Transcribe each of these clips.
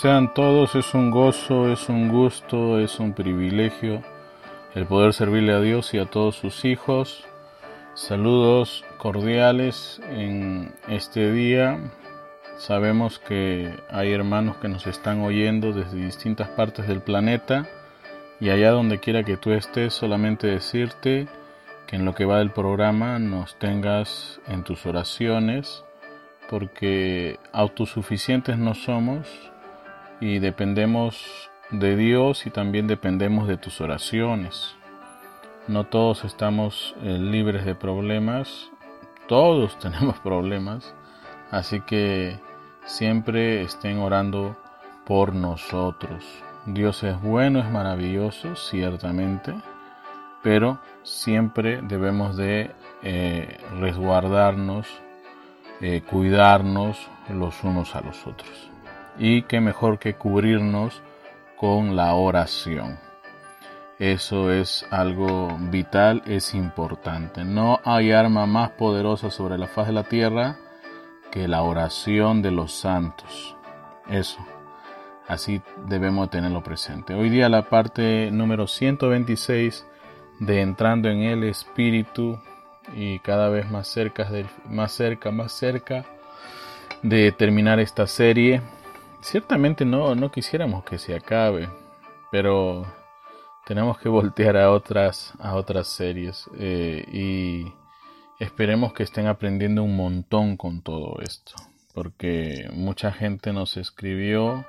Sean todos, es un gozo, es un gusto, es un privilegio el poder servirle a Dios y a todos sus hijos. Saludos cordiales en este día. Sabemos que hay hermanos que nos están oyendo desde distintas partes del planeta y allá donde quiera que tú estés, solamente decirte que en lo que va del programa nos tengas en tus oraciones porque autosuficientes no somos y dependemos de Dios y también dependemos de tus oraciones. No todos estamos eh, libres de problemas, todos tenemos problemas, así que siempre estén orando por nosotros. Dios es bueno, es maravilloso, ciertamente, pero siempre debemos de eh, resguardarnos eh, cuidarnos los unos a los otros. Y qué mejor que cubrirnos con la oración. Eso es algo vital, es importante. No hay arma más poderosa sobre la faz de la tierra que la oración de los santos. Eso. Así debemos tenerlo presente. Hoy día la parte número 126 de Entrando en el Espíritu y cada vez más cerca, más cerca, más cerca de terminar esta serie. Ciertamente no, no quisiéramos que se acabe, pero tenemos que voltear a otras, a otras series eh, y esperemos que estén aprendiendo un montón con todo esto, porque mucha gente nos escribió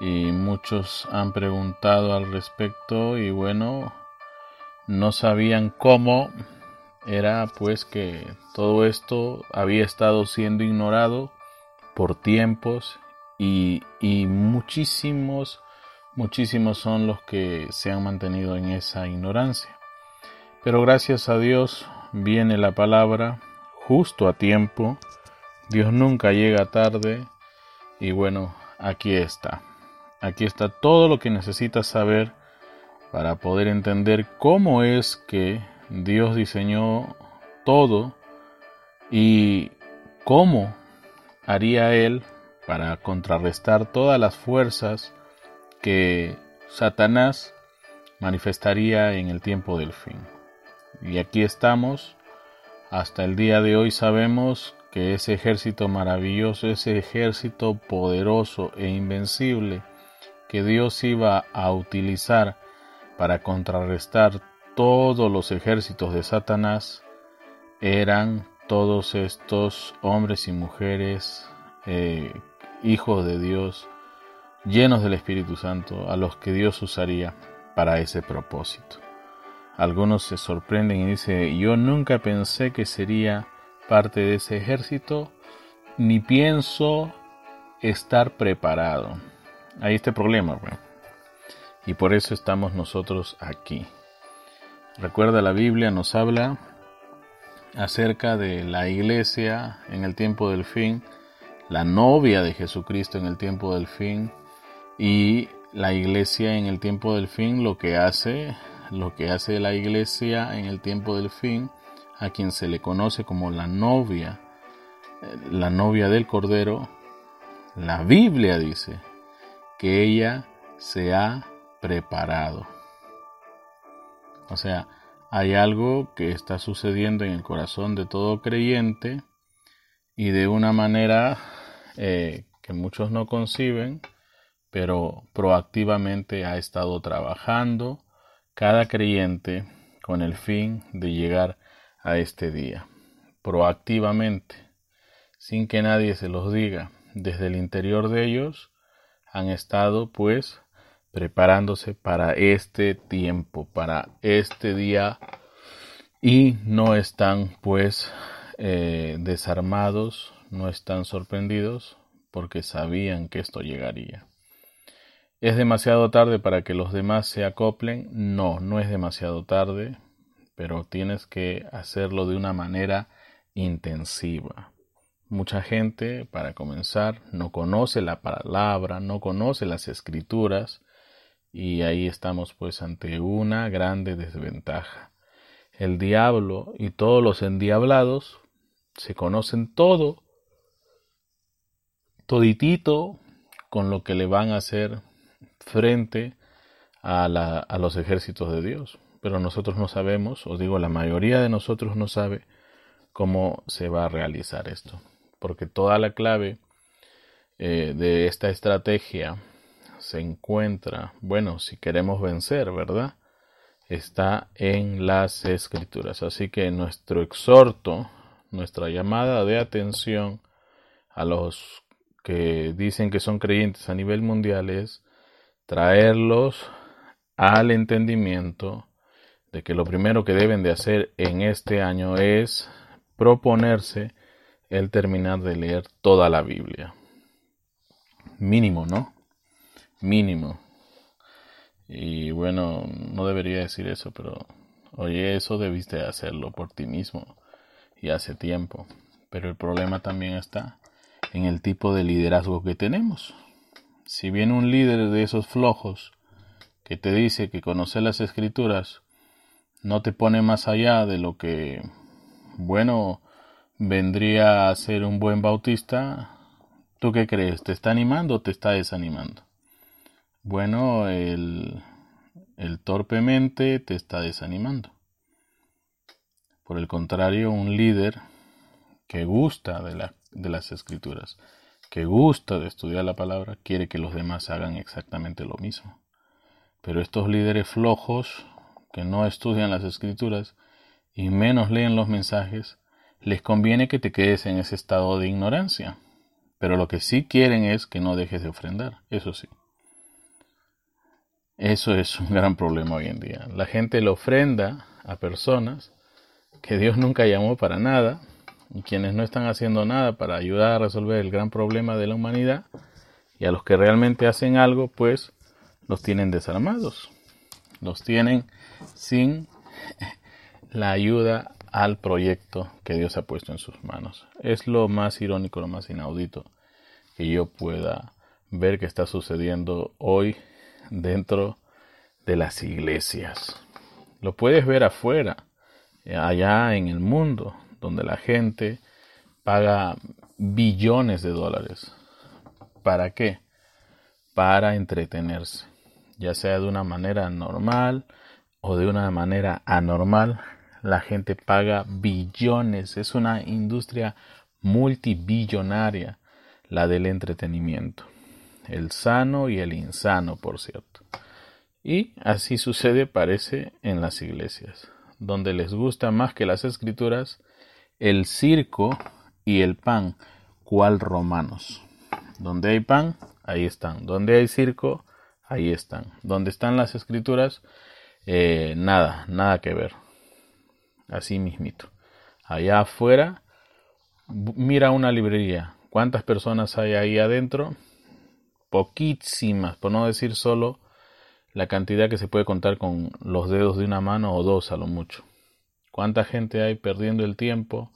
y muchos han preguntado al respecto y bueno, no sabían cómo. Era pues que todo esto había estado siendo ignorado por tiempos y, muchísimos, muchísimos son los que se han mantenido en esa ignorancia. Pero gracias a Dios viene la palabra justo a tiempo, Dios nunca llega tarde y bueno, aquí está. Aquí está todo lo que necesitas saber para poder entender cómo es que Dios diseñó todo y cómo haría Él para contrarrestar todas las fuerzas que Satanás manifestaría en el tiempo del fin. Y aquí estamos, hasta el día de hoy sabemos que ese ejército maravilloso, ese ejército poderoso e invencible que Dios iba a utilizar para contrarrestar todos los ejércitos de Satanás eran todos estos hombres y mujeres, eh, hijos de Dios, llenos del Espíritu Santo, a los que Dios usaría para ese propósito. Algunos se sorprenden y dicen, yo nunca pensé que sería parte de ese ejército, ni pienso estar preparado. Hay este problema, y por eso estamos nosotros aquí. Recuerda, la Biblia nos habla acerca de la iglesia en el tiempo del fin, la novia de Jesucristo en el tiempo del fin y la iglesia en el tiempo del fin lo que hace, lo que hace la iglesia en el tiempo del fin, a quien se le conoce como la novia, la novia del Cordero, la Biblia dice que ella se ha preparado. O sea, hay algo que está sucediendo en el corazón de todo creyente y de una manera eh, que muchos no conciben, pero proactivamente ha estado trabajando cada creyente con el fin de llegar a este día. Proactivamente, sin que nadie se los diga, desde el interior de ellos han estado pues preparándose para este tiempo, para este día y no están pues eh, desarmados, no están sorprendidos porque sabían que esto llegaría. ¿Es demasiado tarde para que los demás se acoplen? No, no es demasiado tarde, pero tienes que hacerlo de una manera intensiva. Mucha gente, para comenzar, no conoce la palabra, no conoce las escrituras, y ahí estamos pues ante una grande desventaja. El diablo y todos los endiablados se conocen todo, toditito, con lo que le van a hacer frente a, a los ejércitos de Dios. Pero nosotros no sabemos, os digo, la mayoría de nosotros no sabe cómo se va a realizar esto. Porque toda la clave eh, de esta estrategia se encuentra, bueno, si queremos vencer, ¿verdad? Está en las escrituras. Así que nuestro exhorto, nuestra llamada de atención a los que dicen que son creyentes a nivel mundial es traerlos al entendimiento de que lo primero que deben de hacer en este año es proponerse el terminar de leer toda la Biblia. Mínimo, ¿no? Mínimo. Y bueno, no debería decir eso, pero oye, eso debiste hacerlo por ti mismo y hace tiempo. Pero el problema también está en el tipo de liderazgo que tenemos. Si viene un líder de esos flojos que te dice que conocer las escrituras no te pone más allá de lo que, bueno, vendría a ser un buen bautista, ¿tú qué crees? ¿Te está animando o te está desanimando? Bueno, el, el torpemente te está desanimando. Por el contrario, un líder que gusta de, la, de las escrituras, que gusta de estudiar la palabra, quiere que los demás hagan exactamente lo mismo. Pero estos líderes flojos, que no estudian las escrituras y menos leen los mensajes, les conviene que te quedes en ese estado de ignorancia. Pero lo que sí quieren es que no dejes de ofrendar, eso sí. Eso es un gran problema hoy en día. La gente le ofrenda a personas que Dios nunca llamó para nada y quienes no están haciendo nada para ayudar a resolver el gran problema de la humanidad y a los que realmente hacen algo, pues los tienen desarmados, los tienen sin la ayuda al proyecto que Dios ha puesto en sus manos. Es lo más irónico, lo más inaudito que yo pueda ver que está sucediendo hoy dentro de las iglesias. Lo puedes ver afuera, allá en el mundo, donde la gente paga billones de dólares. ¿Para qué? Para entretenerse, ya sea de una manera normal o de una manera anormal. La gente paga billones, es una industria multibillonaria la del entretenimiento, el sano y el insano, por cierto. Y así sucede, parece, en las iglesias, donde les gusta más que las escrituras el circo y el pan, cual romanos. Donde hay pan, ahí están. Donde hay circo, ahí están. Donde están las escrituras, eh, nada, nada que ver. Así mismito. Allá afuera, mira una librería. ¿Cuántas personas hay ahí adentro? Poquísimas, por no decir solo la cantidad que se puede contar con los dedos de una mano o dos a lo mucho. ¿Cuánta gente hay perdiendo el tiempo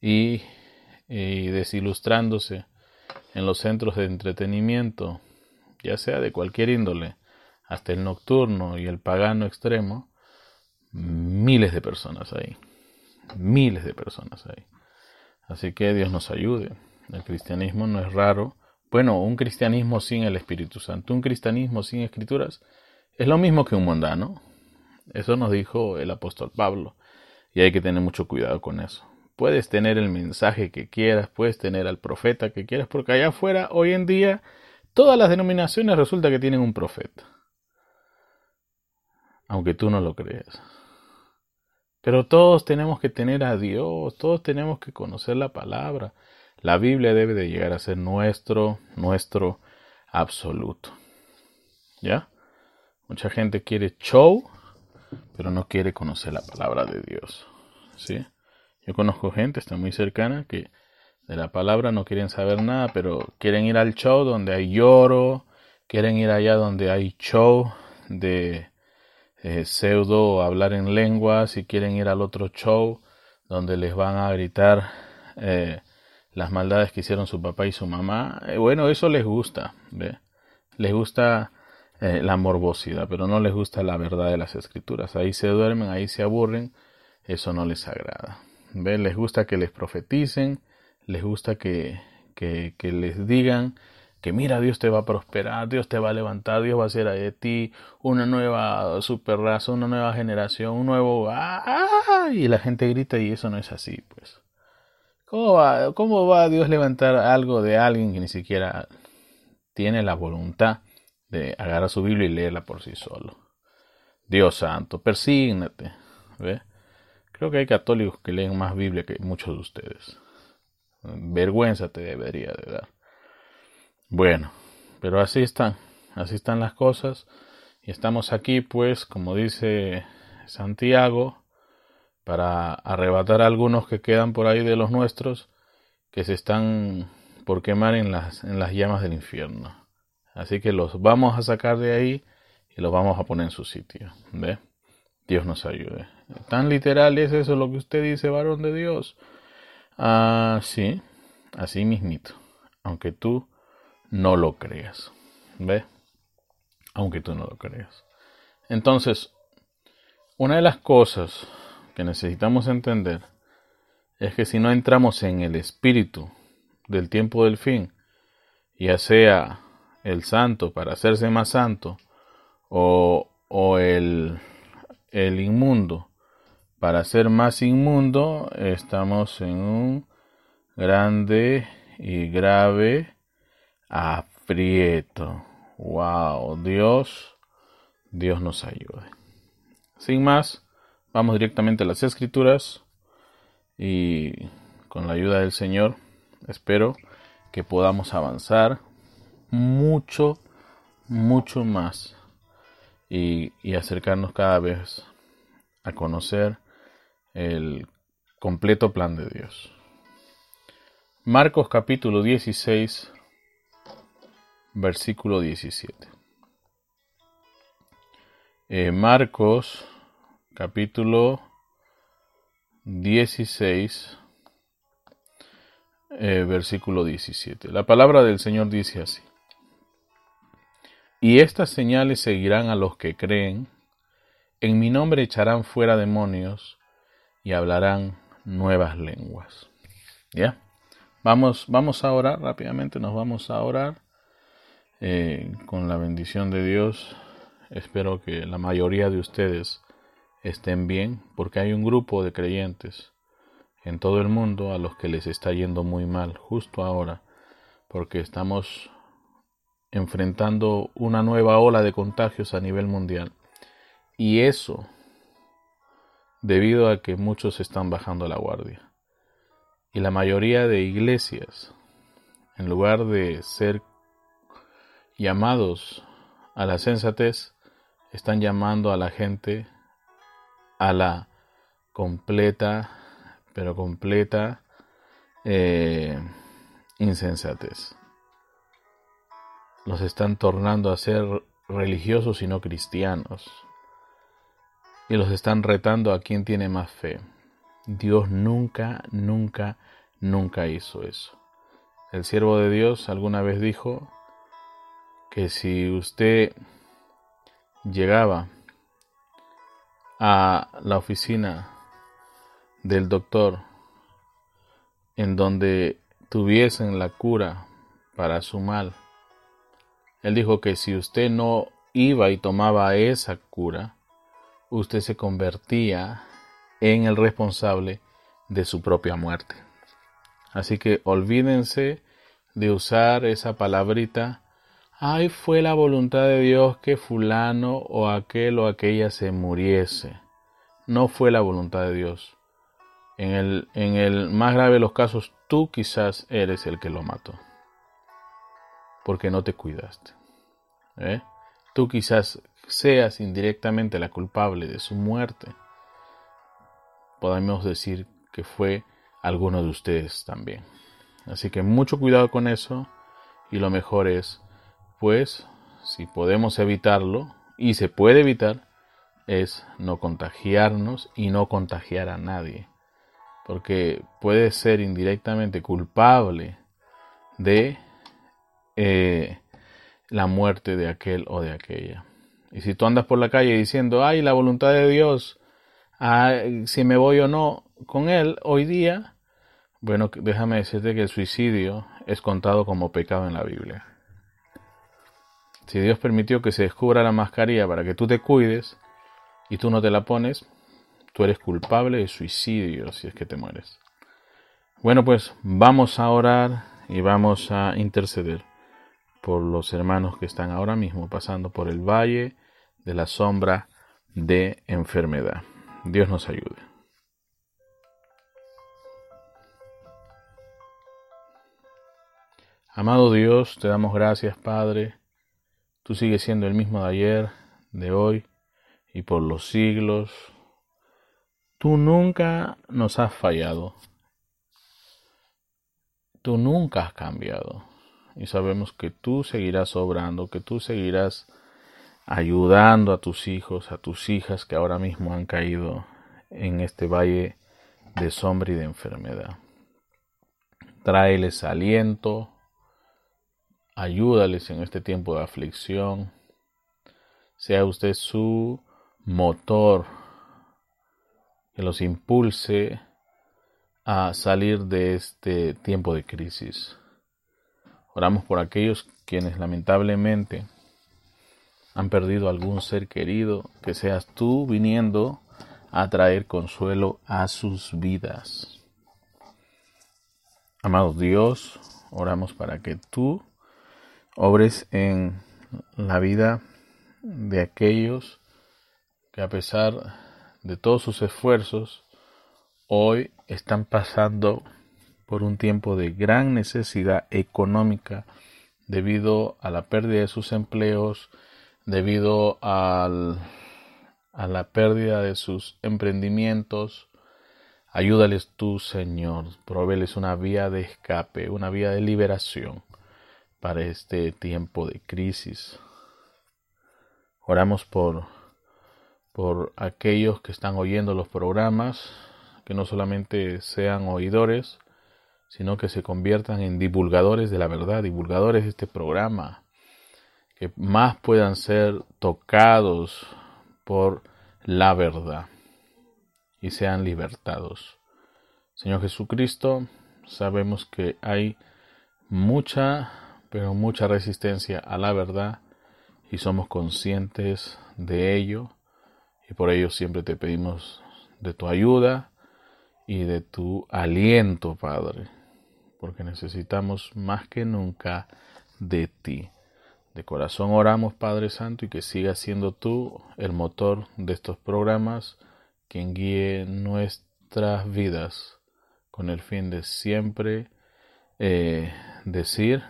y, desilustrándose en los centros de entretenimiento, ya sea de cualquier índole? hasta el nocturno y el pagano extremo, miles de personas ahí. Miles de personas ahí. Así que Dios nos ayude. El cristianismo no es raro. Bueno, un cristianismo sin el Espíritu Santo, un cristianismo sin escrituras, es lo mismo que un mundano. Eso nos dijo el apóstol Pablo. Y hay que tener mucho cuidado con eso. Puedes tener el mensaje que quieras, puedes tener al profeta que quieras, porque allá afuera, hoy en día, todas las denominaciones resulta que tienen un profeta aunque tú no lo creas. Pero todos tenemos que tener a Dios, todos tenemos que conocer la palabra. La Biblia debe de llegar a ser nuestro, nuestro absoluto. ¿Ya? Mucha gente quiere show, pero no quiere conocer la palabra de Dios. ¿Sí? Yo conozco gente, está muy cercana, que de la palabra no quieren saber nada, pero quieren ir al show donde hay lloro, quieren ir allá donde hay show de eh, pseudo hablar en lengua, si quieren ir al otro show donde les van a gritar eh, las maldades que hicieron su papá y su mamá, eh, bueno, eso les gusta, ¿ve? les gusta la morbosidad, pero no les gusta la verdad de las escrituras. Ahí se duermen, ahí se aburren, eso no les agrada. ¿ve? Les gusta que les profeticen, les gusta que, que, les digan que mira, Dios te va a prosperar, Dios te va a levantar, Dios va a hacer de ti una nueva super raza, una nueva generación, un nuevo... ¡Ah! Y la gente grita y eso no es así, pues. ¿Cómo va, ¿Cómo va Dios levantar algo de alguien que ni siquiera tiene la voluntad de agarrar su Biblia y leerla por sí solo? Dios santo, persígnate. ¿ve? Creo que hay católicos que leen más Biblia que muchos de ustedes. Vergüenza te debería de dar. Bueno, pero así están, así están las cosas. Y estamos aquí, pues, como dice Santiago, para arrebatar a algunos que quedan por ahí de los nuestros, que se están por quemar en las, en las llamas del infierno. Así que los vamos a sacar de ahí y los vamos a poner en su sitio. ¿Ve? Dios nos ayude. ¿Tan literal es eso lo que usted dice, varón de Dios? Ah, sí, así mismito. Aunque tú no lo creas. ¿Ve? Aunque tú no lo creas. Entonces, una de las cosas que necesitamos entender es que si no entramos en el espíritu del tiempo del fin, ya sea el santo para hacerse más santo, o, o el, el inmundo para ser más inmundo, estamos en un grande y grave aprieto. Wow, Dios, Dios nos ayude. Sin más, vamos directamente a las escrituras y con la ayuda del Señor espero que podamos avanzar mucho, mucho más y, acercarnos cada vez a conocer el completo plan de Dios. Marcos capítulo 16, versículo 17. Eh, Marcos capítulo 16, eh, versículo 17. La palabra del Señor dice así. Y estas señales seguirán a los que creen. En mi nombre echarán fuera demonios y hablarán nuevas lenguas. ¿Ya? Vamos, vamos a orar rápidamente, nos vamos a orar. Eh, con la bendición de Dios, espero que la mayoría de ustedes estén bien, porque hay un grupo de creyentes en todo el mundo a los que les está yendo muy mal justo ahora, porque estamos enfrentando una nueva ola de contagios a nivel mundial. Y eso debido a que muchos están bajando la guardia. Y la mayoría de iglesias, en lugar de ser llamados a la sensatez, están llamando a la gente a la completa, pero completa eh, insensatez. Los están tornando a ser religiosos y no cristianos. Y los están retando a quien tiene más fe. Dios nunca, nunca, nunca hizo eso. El siervo de Dios alguna vez dijo, que si usted llegaba a la oficina del doctor en donde tuviesen la cura para su mal, él dijo que si usted no iba y tomaba esa cura, usted se convertía en el responsable de su propia muerte. Así que olvídense de usar esa palabrita ay, fue la voluntad de Dios que fulano o aquel o aquella se muriese. No fue la voluntad de Dios. En el, en el más grave de los casos, tú quizás eres el que lo mató. Porque no te cuidaste. ¿eh? Tú quizás seas indirectamente la culpable de su muerte. Podemos decir que fue alguno de ustedes también. Así que mucho cuidado con eso y lo mejor es pues, si podemos evitarlo, y se puede evitar, es no contagiarnos y no contagiar a nadie. Porque puede ser indirectamente culpable de eh, la muerte de aquel o de aquella. Y si tú andas por la calle diciendo, ay, la voluntad de Dios, si me voy o no con Él hoy día, bueno, déjame decirte que el suicidio es contado como pecado en la Biblia. Si Dios permitió que se descubra la mascarilla para que tú te cuides y tú no te la pones, tú eres culpable de suicidio si es que te mueres. Bueno, pues vamos a orar y vamos a interceder por los hermanos que están ahora mismo pasando por el valle de la sombra de enfermedad. Dios nos ayude. Amado Dios, te damos gracias, Padre. Tú sigues siendo el mismo de ayer, de hoy y por los siglos. Tú nunca nos has fallado. Tú nunca has cambiado. Y sabemos que tú seguirás obrando, que tú seguirás ayudando a tus hijos, a tus hijas que ahora mismo han caído en este valle de sombra y de enfermedad. Tráeles aliento, ayúdales en este tiempo de aflicción. Sea usted su motor que los impulse a salir de este tiempo de crisis. Oramos por aquellos quienes lamentablemente han perdido algún ser querido, que seas tú viniendo a traer consuelo a sus vidas. Amado Dios, oramos para que tú obres en la vida de aquellos que a pesar de todos sus esfuerzos, hoy están pasando por un tiempo de gran necesidad económica debido a la pérdida de sus empleos, debido a la pérdida de sus emprendimientos. Ayúdales tú, Señor, proveles una vía de escape, una vía de liberación para este tiempo de crisis. Oramos por, por aquellos que están oyendo los programas, que no solamente sean oidores, sino que se conviertan en divulgadores de la verdad, divulgadores de este programa, que más puedan ser tocados por la verdad y sean libertados. Señor Jesucristo, sabemos que hay mucha pero mucha resistencia a la verdad y somos conscientes de ello y por ello siempre te pedimos de tu ayuda y de tu aliento, Padre, porque necesitamos más que nunca de ti. De corazón oramos, Padre Santo, y que sigas siendo tú el motor de estos programas, quien guíe nuestras vidas con el fin de siempre eh, decir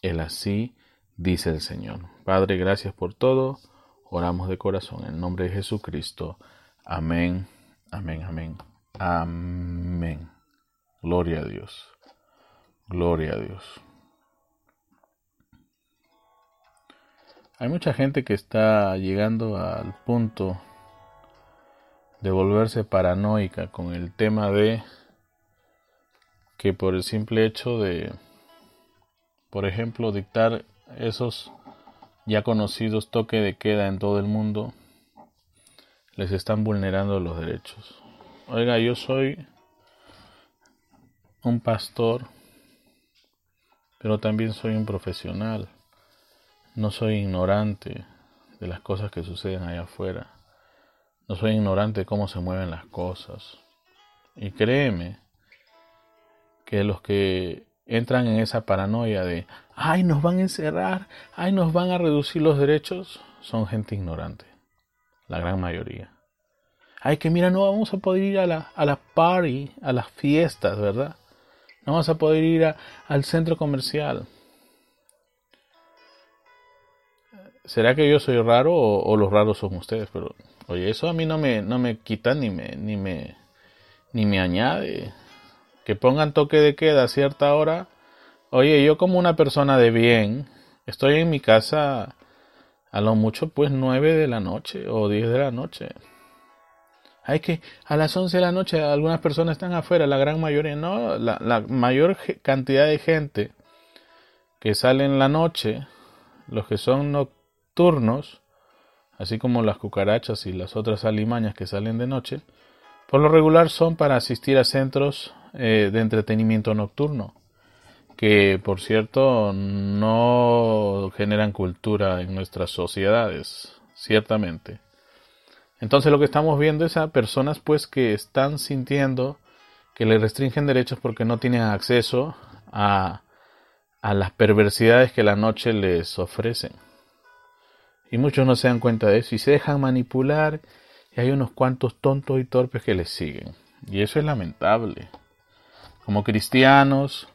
el así dice el Señor. Padre, gracias por todo. Oramos de corazón en nombre de Jesucristo. Amén, amén, amén, amén. Gloria a Dios. Gloria a Dios. Hay mucha gente que está llegando al punto de volverse paranoica con el tema de que por el simple hecho de por ejemplo, dictar esos ya conocidos toque de queda en todo el mundo, les están vulnerando los derechos. Oiga, yo soy un pastor, pero también soy un profesional. No soy ignorante de las cosas que suceden allá afuera. No soy ignorante de cómo se mueven las cosas. Y créeme que los que entran en esa paranoia de, ay, nos van a encerrar, ay, nos van a reducir los derechos, son gente ignorante, la gran mayoría. Ay, que mira, no vamos a poder ir a la, a party, a las fiestas, ¿verdad? No vamos a poder ir al centro comercial. ¿Será que yo soy raro o, los raros son ustedes? Pero, oye, eso a mí no me, no me quita ni me, ni me, ni me añade que pongan toque de queda a cierta hora. Oye, yo como una persona de bien, estoy en mi casa a lo mucho pues nueve de la noche o diez de la noche. Hay que a las once de la noche algunas personas están afuera, la gran mayoría no, la, la mayor cantidad de gente que sale en la noche, los que son nocturnos, así como las cucarachas y las otras alimañas que salen de noche, por lo regular son para asistir a centros eh, de entretenimiento nocturno. que por cierto no generan cultura en nuestras sociedades, ciertamente. Entonces lo que estamos viendo es a personas pues que están sintiendo que le restringen derechos porque no tienen acceso a, a las perversidades que la noche les ofrecen. Y muchos no se dan cuenta de eso y se dejan manipular y hay unos cuantos tontos y torpes que les siguen. Y eso es lamentable. Como cristianos,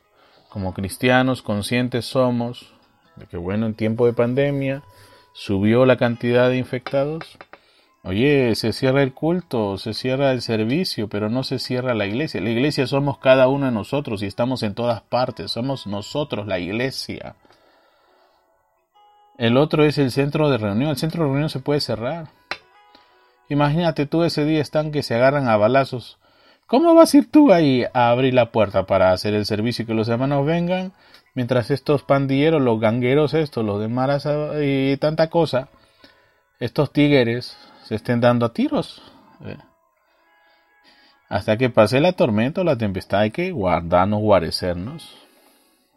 como cristianos conscientes somos de que bueno, en tiempo de pandemia subió la cantidad de infectados. Oye, se cierra el culto, se cierra el servicio, pero no se cierra la iglesia. La iglesia somos cada uno de nosotros y estamos en todas partes. Somos nosotros la iglesia. El otro es el centro de reunión. El centro de reunión se puede cerrar. Imagínate tú ese día están que se agarran a balazos. ¿Cómo vas a ir tú ahí a abrir la puerta para hacer el servicio y que los hermanos vengan? Mientras estos pandilleros, los gangueros estos, los de Maras y tanta cosa, estos tigres se estén dando a tiros. Eh. Hasta que pase la tormenta o la tempestad hay que guardarnos, guarecernos.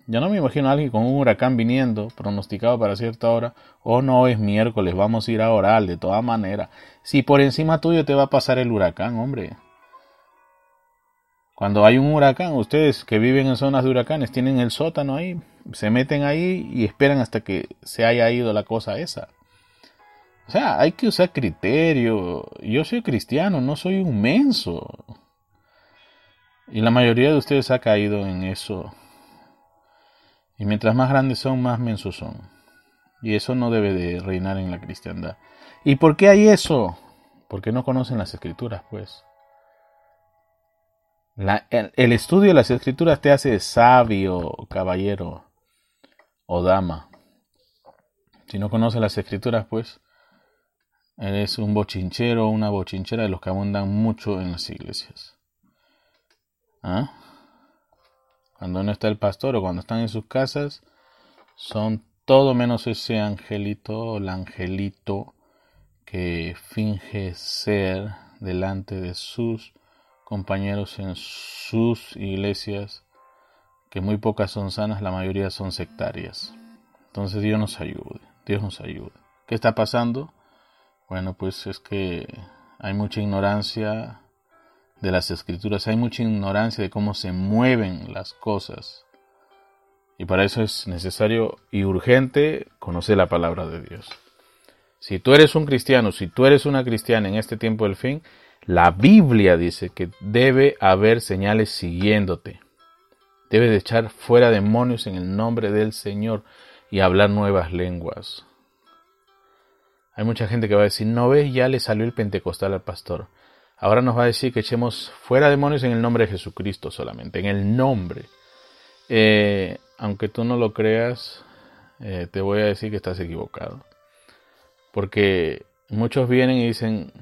Yo no me imagino a alguien con un huracán viniendo, pronosticado para cierta hora. Oh, no, es miércoles, vamos a ir a orar de todas maneras. Si por encima tuyo te va a pasar el huracán, hombre. Cuando hay un huracán, ustedes que viven en zonas de huracanes tienen el sótano ahí, se meten ahí y esperan hasta que se haya ido la cosa esa. O sea, hay que usar criterio. Yo soy cristiano, no soy un menso. Y la mayoría de ustedes ha caído en eso y mientras más grandes son, más mensos son. Y eso no debe de reinar en la cristiandad. ¿Y por qué hay eso? Porque no conocen las escrituras, pues. el, estudio de las escrituras te hace sabio, caballero o dama. Si no conoces las escrituras, pues eres un bochinchero una bochinchera de los que abundan mucho en las iglesias. ¿Ah? Cuando no está el pastor o cuando están en sus casas, son todo menos ese angelito o el angelito que finge ser delante de sus compañeros en sus iglesias, que muy pocas son sanas, la mayoría son sectarias. Entonces Dios nos ayude, Dios nos ayude. ¿Qué está pasando? Bueno, pues es que hay mucha ignorancia de las escrituras, hay mucha ignorancia de cómo se mueven las cosas. Y para eso es necesario y urgente conocer la palabra de Dios. Si tú eres un cristiano, si tú eres una cristiana en este tiempo del fin, la Biblia dice que debe haber señales siguiéndote. Debes de echar fuera demonios en el nombre del Señor y hablar nuevas lenguas. Hay mucha gente que va a decir, no ves, ya le salió el pentecostal al pastor. Ahora nos va a decir que echemos fuera demonios en el nombre de Jesucristo solamente, en el nombre. Eh, aunque tú no lo creas, eh, te voy a decir que estás equivocado. Porque muchos vienen y dicen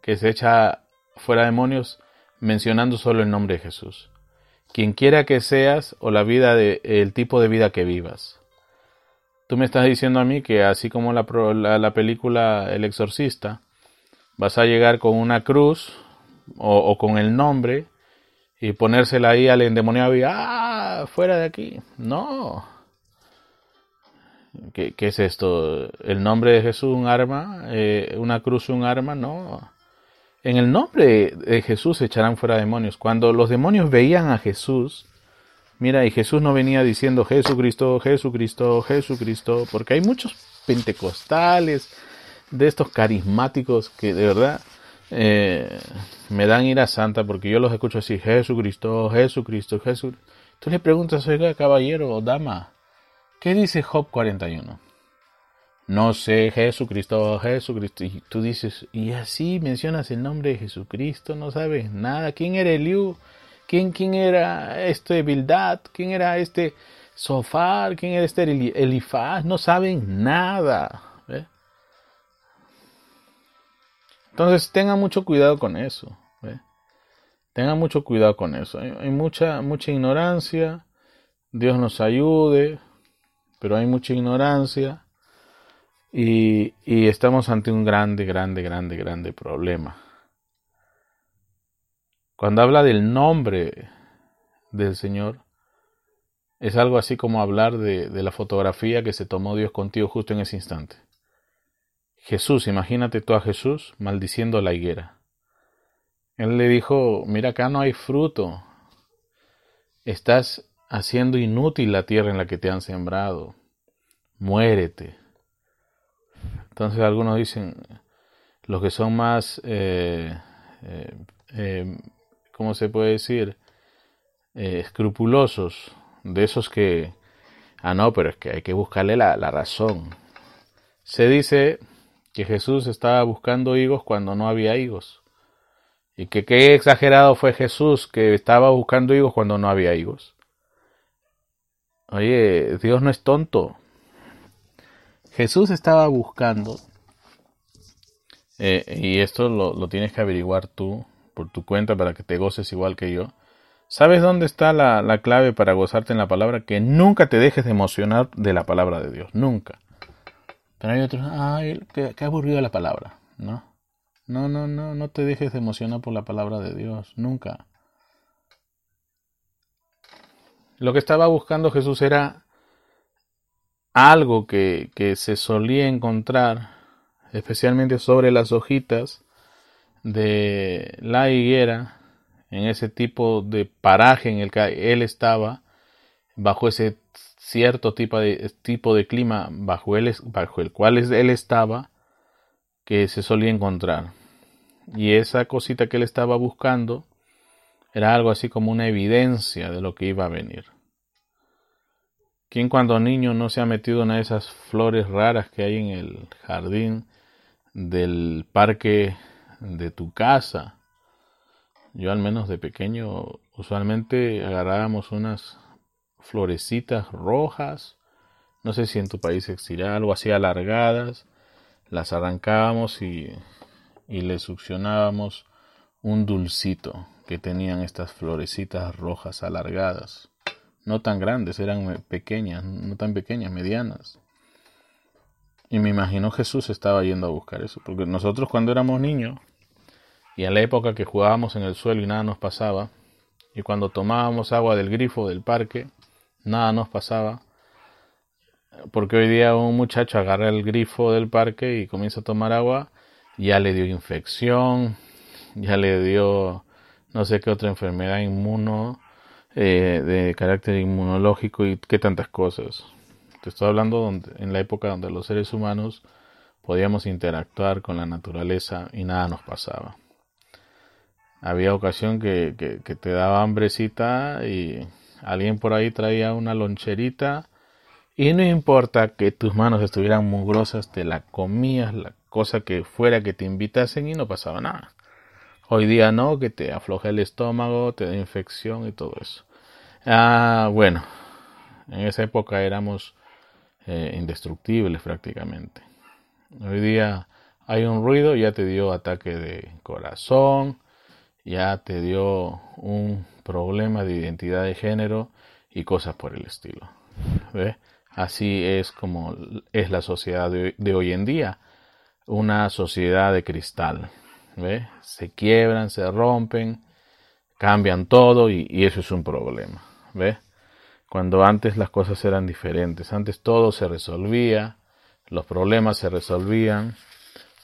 que se echa fuera demonios mencionando solo el nombre de Jesús. Quien quiera que seas o la vida de, el tipo de vida que vivas. Tú me estás diciendo a mí que así como la, la película El Exorcista, vas a llegar con una cruz o, con el nombre y ponérsela ahí al endemoniado y ¡ah! fuera de aquí. No. ¿Qué, es esto? ¿El nombre de Jesús un arma? Eh, ¿Una cruz un arma? No. En el nombre de Jesús se echarán fuera demonios. Cuando los demonios veían a Jesús, mira, y Jesús no venía diciendo Jesucristo, Jesucristo, Jesucristo, porque hay muchos pentecostales, de estos carismáticos que de verdad eh, me dan ira santa porque yo los escucho así, Jesucristo, Jesucristo, Jesús. Tú le preguntas, oiga, caballero o dama, ¿qué dice Job 41? No sé, Jesucristo, Jesucristo. Y tú dices, y así mencionas el nombre de Jesucristo, no sabes nada. ¿Quién era Eliú? ¿Quién, quién era este Bildad? ¿Quién era este Sofar? ¿Quién era este Elifaz? No saben nada. Entonces tengan mucho cuidado con eso. Tengan mucho cuidado con eso. Hay, mucha, mucha ignorancia. Dios nos ayude. Pero hay mucha ignorancia. Y, y estamos ante un grande, grande, grande, grande problema. Cuando habla del nombre del Señor, es algo así como hablar de, la fotografía que se tomó Dios contigo justo en ese instante. Jesús, imagínate tú a Jesús maldiciendo la higuera. Él le dijo, mira acá no hay fruto, estás haciendo inútil la tierra en la que te han sembrado, muérete. Entonces algunos dicen, los que son más, eh, eh, eh, ¿cómo se puede decir? escrupulosos, de esos que, ah, no, pero es que hay que buscarle la, la razón. Se dice que Jesús estaba buscando higos cuando no había higos. Y que qué exagerado fue Jesús que estaba buscando higos cuando no había higos. Oye, Dios no es tonto. Jesús estaba buscando eh, y esto lo, tienes que averiguar tú por tu cuenta para que te goces igual que yo. ¿Sabes dónde está la, clave para gozarte en la palabra? Que nunca te dejes de emocionar de la palabra de Dios, nunca. Pero hay otros, ay, qué, qué aburrido la palabra, ¿no? No, no, no, no te dejes de emocionar por la palabra de Dios, nunca. Lo que estaba buscando Jesús era algo que, que se solía encontrar especialmente sobre las hojitas de la higuera, en ese tipo de paraje en el que él estaba, bajo ese cierto tipo de, tipo de clima bajo, bajo el cual él estaba, que se solía encontrar. Y esa cosita que él estaba buscando era algo así como una evidencia de lo que iba a venir. ¿Quién cuando niño no se ha metido en esas flores raras que hay en el jardín del parque de tu casa. Yo al menos de pequeño usualmente agarrábamos unas florecitas rojas, no sé si en tu país existirá algo así alargadas, las arrancábamos y, y le succionábamos un dulcito que tenían estas florecitas rojas alargadas, no tan grandes, eran pequeñas, no tan pequeñas, medianas. Y me imagino Jesús estaba yendo a buscar eso, porque nosotros cuando éramos niños, y en la época que jugábamos en el suelo y nada nos pasaba, y cuando tomábamos agua del grifo del parque, nada nos pasaba, porque hoy día un muchacho agarra el grifo del parque y comienza a tomar agua, ya le dio infección, ya le dio no sé qué otra enfermedad inmuno, eh, de carácter inmunológico y qué tantas cosas. Te estoy hablando donde, en la época donde los seres humanos podíamos interactuar con la naturaleza y nada nos pasaba. Había ocasión que, que, te daba hambrecita y alguien por ahí traía una loncherita y no importa que tus manos estuvieran mugrosas, te la comías, la cosa que fuera que te invitasen y no pasaba nada. Hoy día no, que te afloja el estómago, te da infección y todo eso. Ah, bueno, en esa época éramos eh, indestructibles prácticamente. Hoy día hay un ruido, ya te dio ataque de corazón, ya te dio un problema de identidad de género y cosas por el estilo. Así es como es la sociedad de, hoy en día, una sociedad de cristal. Se quiebran, se rompen, cambian todo y, y eso es un problema. ¿Ve? cuando antes las cosas eran diferentes. Antes todo se resolvía, los problemas se resolvían,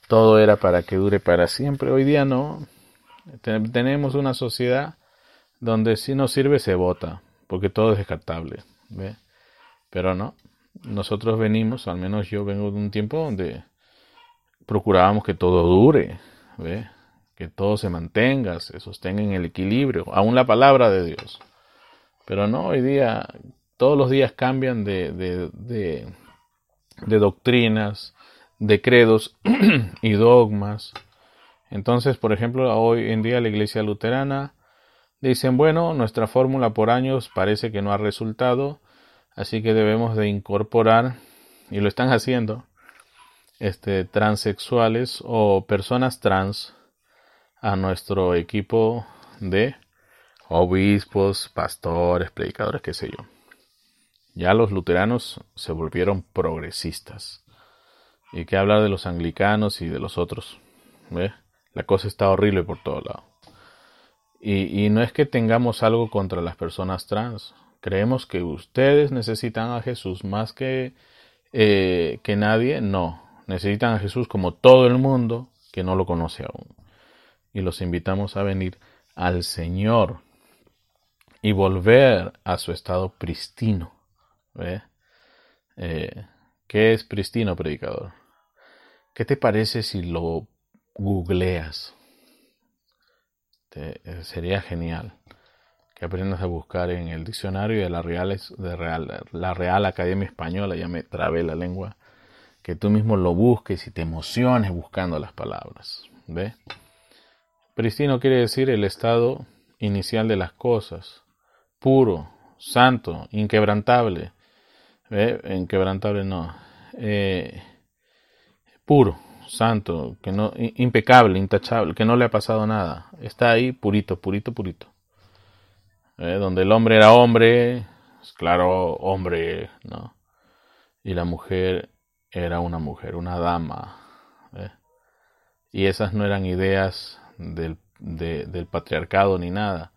todo era para que dure para siempre. Hoy día no. Tenemos una sociedad donde si no sirve se vota, porque todo es descartable. ¿ve? Pero no, nosotros venimos, al menos yo vengo de un tiempo donde procurábamos que todo dure, ¿ve? que todo se mantenga, se sostenga en el equilibrio, aún la palabra de Dios. Pero no, hoy día todos los días cambian de, de, de, doctrinas, de credos y dogmas. Entonces, por ejemplo, hoy en día la iglesia luterana dicen, bueno, nuestra fórmula por años parece que no ha resultado, así que debemos de incorporar, y lo están haciendo, este, transexuales o personas trans a nuestro equipo de obispos, pastores, predicadores, qué sé yo. Ya los luteranos se volvieron progresistas. Y qué hablar de los anglicanos y de los otros. La cosa está horrible por todo lado. Y, no es que tengamos algo contra las personas trans, Creemos que ustedes necesitan a Jesús más que, eh, que nadie. No, necesitan a Jesús como todo el mundo que no lo conoce aún. Y los invitamos a venir al Señor y volver a su estado pristino. ¿Ve? Eh, ¿Qué es pristino, predicador? ¿Qué te parece si lo googleas? Eh, sería genial que aprendas a buscar en el diccionario de la Real, de Real, la Real Academia Española, ya me trabé la lengua, que tú mismo lo busques y te emociones buscando las palabras. ¿Ve? Pristino quiere decir el estado inicial de las cosas, puro, santo, inquebrantable. ¿Ve? Inquebrantable no. Eh, puro, santo, que no, impecable, intachable, que no le ha pasado nada. Está ahí purito, purito, purito. ¿Eh? Donde el hombre era hombre, claro, hombre, ¿no? Y la mujer era una mujer, una dama. ¿eh? Y esas no eran ideas del, del patriarcado ni nada.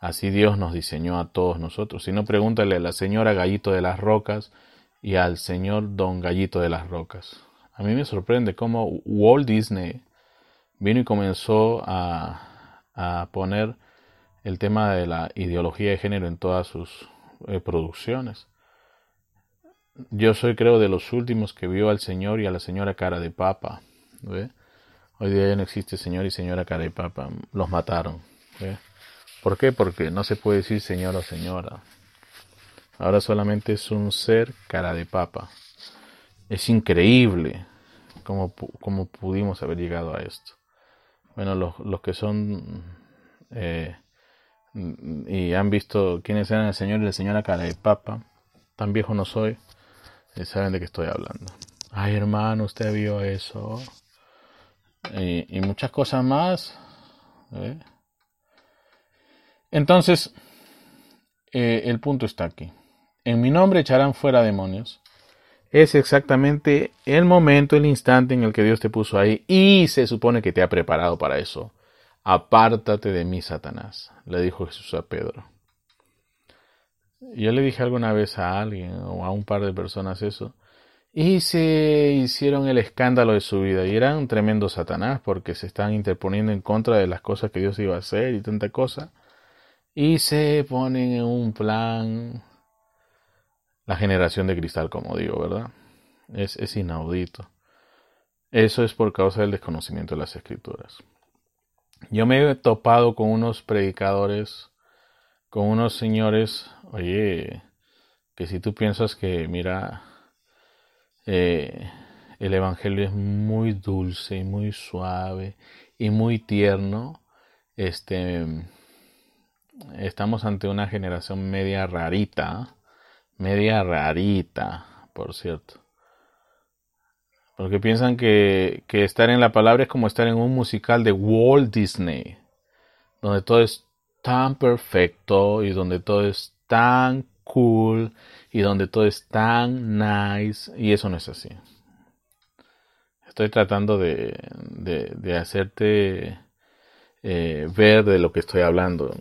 Así Dios nos diseñó a todos nosotros. Si no, pregúntale a la señora Gallito de las Rocas y al señor Don Gallito de las Rocas. A mí me sorprende cómo Walt Disney vino y comenzó a, a poner el tema de la ideología de género en todas sus eh, producciones. Yo soy creo de los últimos que vio al señor y a la señora cara de papa. Hoy día ya no existe señor y señora cara de papa. Los mataron. ¿Por qué? Porque no se puede decir señor o señora. Ahora solamente es un ser cara de papa. Es increíble cómo, cómo pudimos haber llegado a esto. Bueno, los, los que son eh, y han visto quiénes eran el señor y la señora cara de papa, tan viejo no soy, y saben de qué estoy hablando. Ay hermano, usted vio eso. Y, muchas cosas más. ¿eh? Entonces, eh, el punto está aquí. En mi nombre echarán fuera demonios. Es exactamente el momento, el instante en el que Dios te puso ahí y se supone que te ha preparado para eso. Apártate de mí, Satanás, le dijo Jesús a Pedro. Yo le dije alguna vez a alguien o a un par de personas eso, y se hicieron el escándalo de su vida, y eran un tremendo Satanás porque se estaban interponiendo en contra de las cosas que Dios iba a hacer y tanta cosa, y se ponen en un plan la generación de cristal, como digo, ¿verdad? Es, es inaudito. Eso es por causa del desconocimiento de las escrituras. Yo me he topado con unos predicadores, con unos señores, oye, que si tú piensas que, mira, eh, el Evangelio es muy dulce y muy suave y muy tierno, este, estamos ante una generación media rarita, media rarita, por cierto. Porque piensan que, estar en la palabra es como estar en un musical de Walt Disney, donde todo es tan perfecto y donde todo es tan cool y donde todo es tan nice y eso no es así. Estoy tratando de, de, hacerte eh, ver de lo que estoy hablando.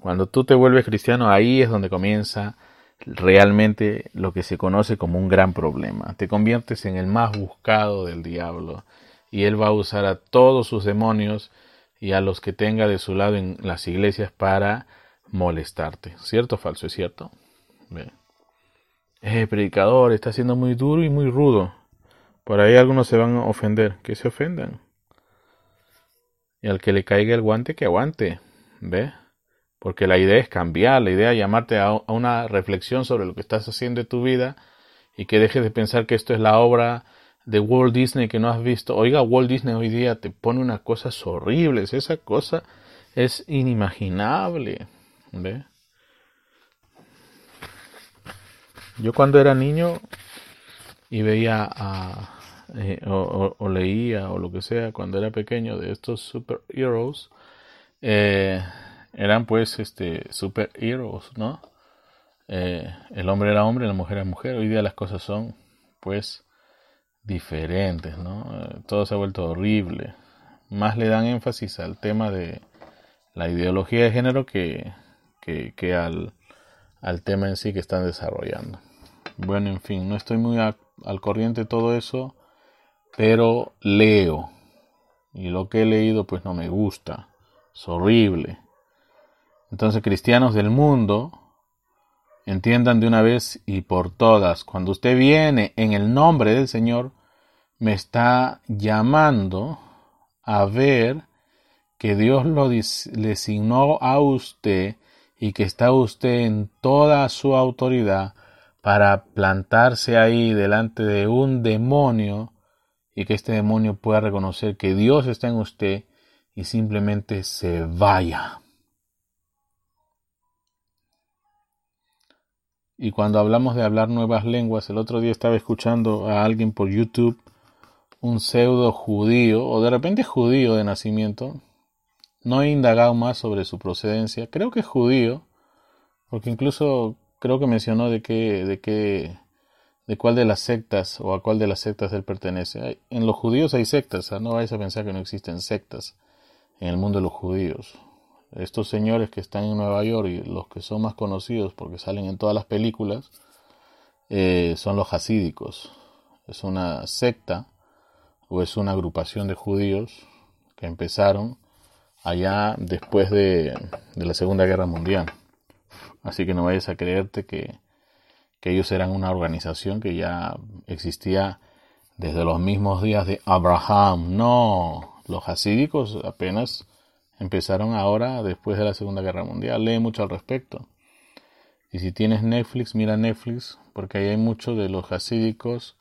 Cuando tú te vuelves cristiano, ahí es donde comienza realmente lo que se conoce como un gran problema. Te conviertes en el más buscado del diablo y él va a usar a todos sus demonios y a los que tenga de su lado en las iglesias para molestarte. ¿Cierto o falso? ¿Es cierto? Bien. Eh, predicador, está siendo muy duro y muy rudo. Por ahí algunos se van a ofender. Que se ofendan. Y al que le caiga el guante, que aguante. ¿Ve? Porque la idea es cambiar, la idea es llamarte a una reflexión sobre lo que estás haciendo de tu vida y que dejes de pensar que esto es la obra de Walt Disney que no has visto. Oiga, Walt Disney hoy día te pone unas cosas horribles, esa cosa es inimaginable. ¿Ve? Yo cuando era niño y veía eh, o, leía o lo que sea cuando era pequeño de estos superheroes, eh, eran pues este superhéroes, ¿no? Eh, el hombre era hombre, la mujer era mujer. Hoy día las cosas son pues diferentes, ¿no? Eh, todo se ha vuelto horrible. Más le dan énfasis al tema de la ideología de género que, que, al, al tema en sí que están desarrollando. Bueno, en fin, no estoy muy al corriente de todo eso, pero leo. Y lo que he leído pues no me gusta. Es horrible. Entonces, cristianos del mundo, entiendan de una vez y por todas, cuando usted viene en el nombre del Señor, me está llamando a ver que Dios lo le designó a usted y que está usted en toda su autoridad para plantarse ahí delante de un demonio y que este demonio pueda reconocer que Dios está en usted y simplemente se vaya. Y cuando hablamos de hablar nuevas lenguas, el otro día estaba escuchando a alguien por YouTube, un pseudo judío, o de repente judío de nacimiento. No he indagado más sobre su procedencia. Creo que es judío, porque incluso creo que mencionó de qué, de qué, de cuál de las sectas o a cuál de las sectas él pertenece. En los judíos hay sectas, no vais a pensar que no existen sectas en el mundo de los judíos estos señores que están en Nueva York y los que son más conocidos porque salen en todas las películas eh, son los hasídicos. Es una secta o es una agrupación de judíos que empezaron allá después de, la Segunda Guerra Mundial. Así que no vayas a creerte que, que ellos eran una organización que ya existía desde los mismos días de Abraham. No, los hasídicos apenas empezaron ahora después de la Segunda Guerra Mundial. Lee mucho al respecto. Y si tienes Netflix, mira Netflix, porque ahí hay muchos de los hasídicos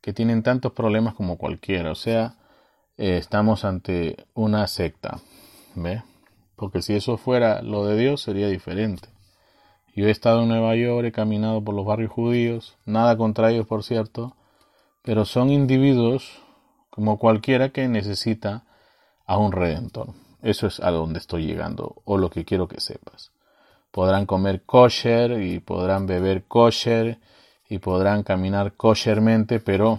que tienen tantos problemas como cualquiera. O sea, eh, estamos ante una secta. ¿Ve? Porque si eso fuera lo de Dios, sería diferente. Yo he estado en Nueva York, he caminado por los barrios judíos, nada contra ellos, por cierto, pero son individuos como cualquiera que necesita a un redentor. Eso es a donde estoy llegando o lo que quiero que sepas. Podrán comer kosher y podrán beber kosher y podrán caminar koshermente, pero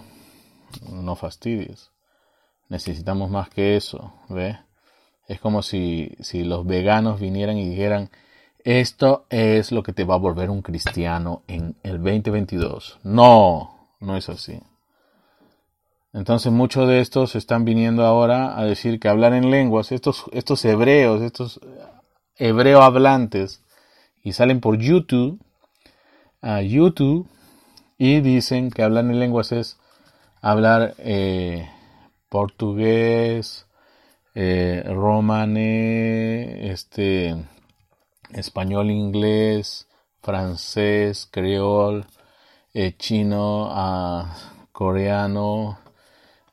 no fastidies. Necesitamos más que eso, ¿ve? Es como si, si los veganos vinieran y dijeran, esto es lo que te va a volver un cristiano en el 2022. No, no es así. Entonces muchos de estos están viniendo ahora a decir que hablar en lenguas, estos, estos hebreos, estos hebreo hablantes, y salen por YouTube, a YouTube, y dicen que hablar en lenguas es hablar eh, portugués, eh, romane, este, español, inglés, francés, creol, eh, chino, ah, coreano,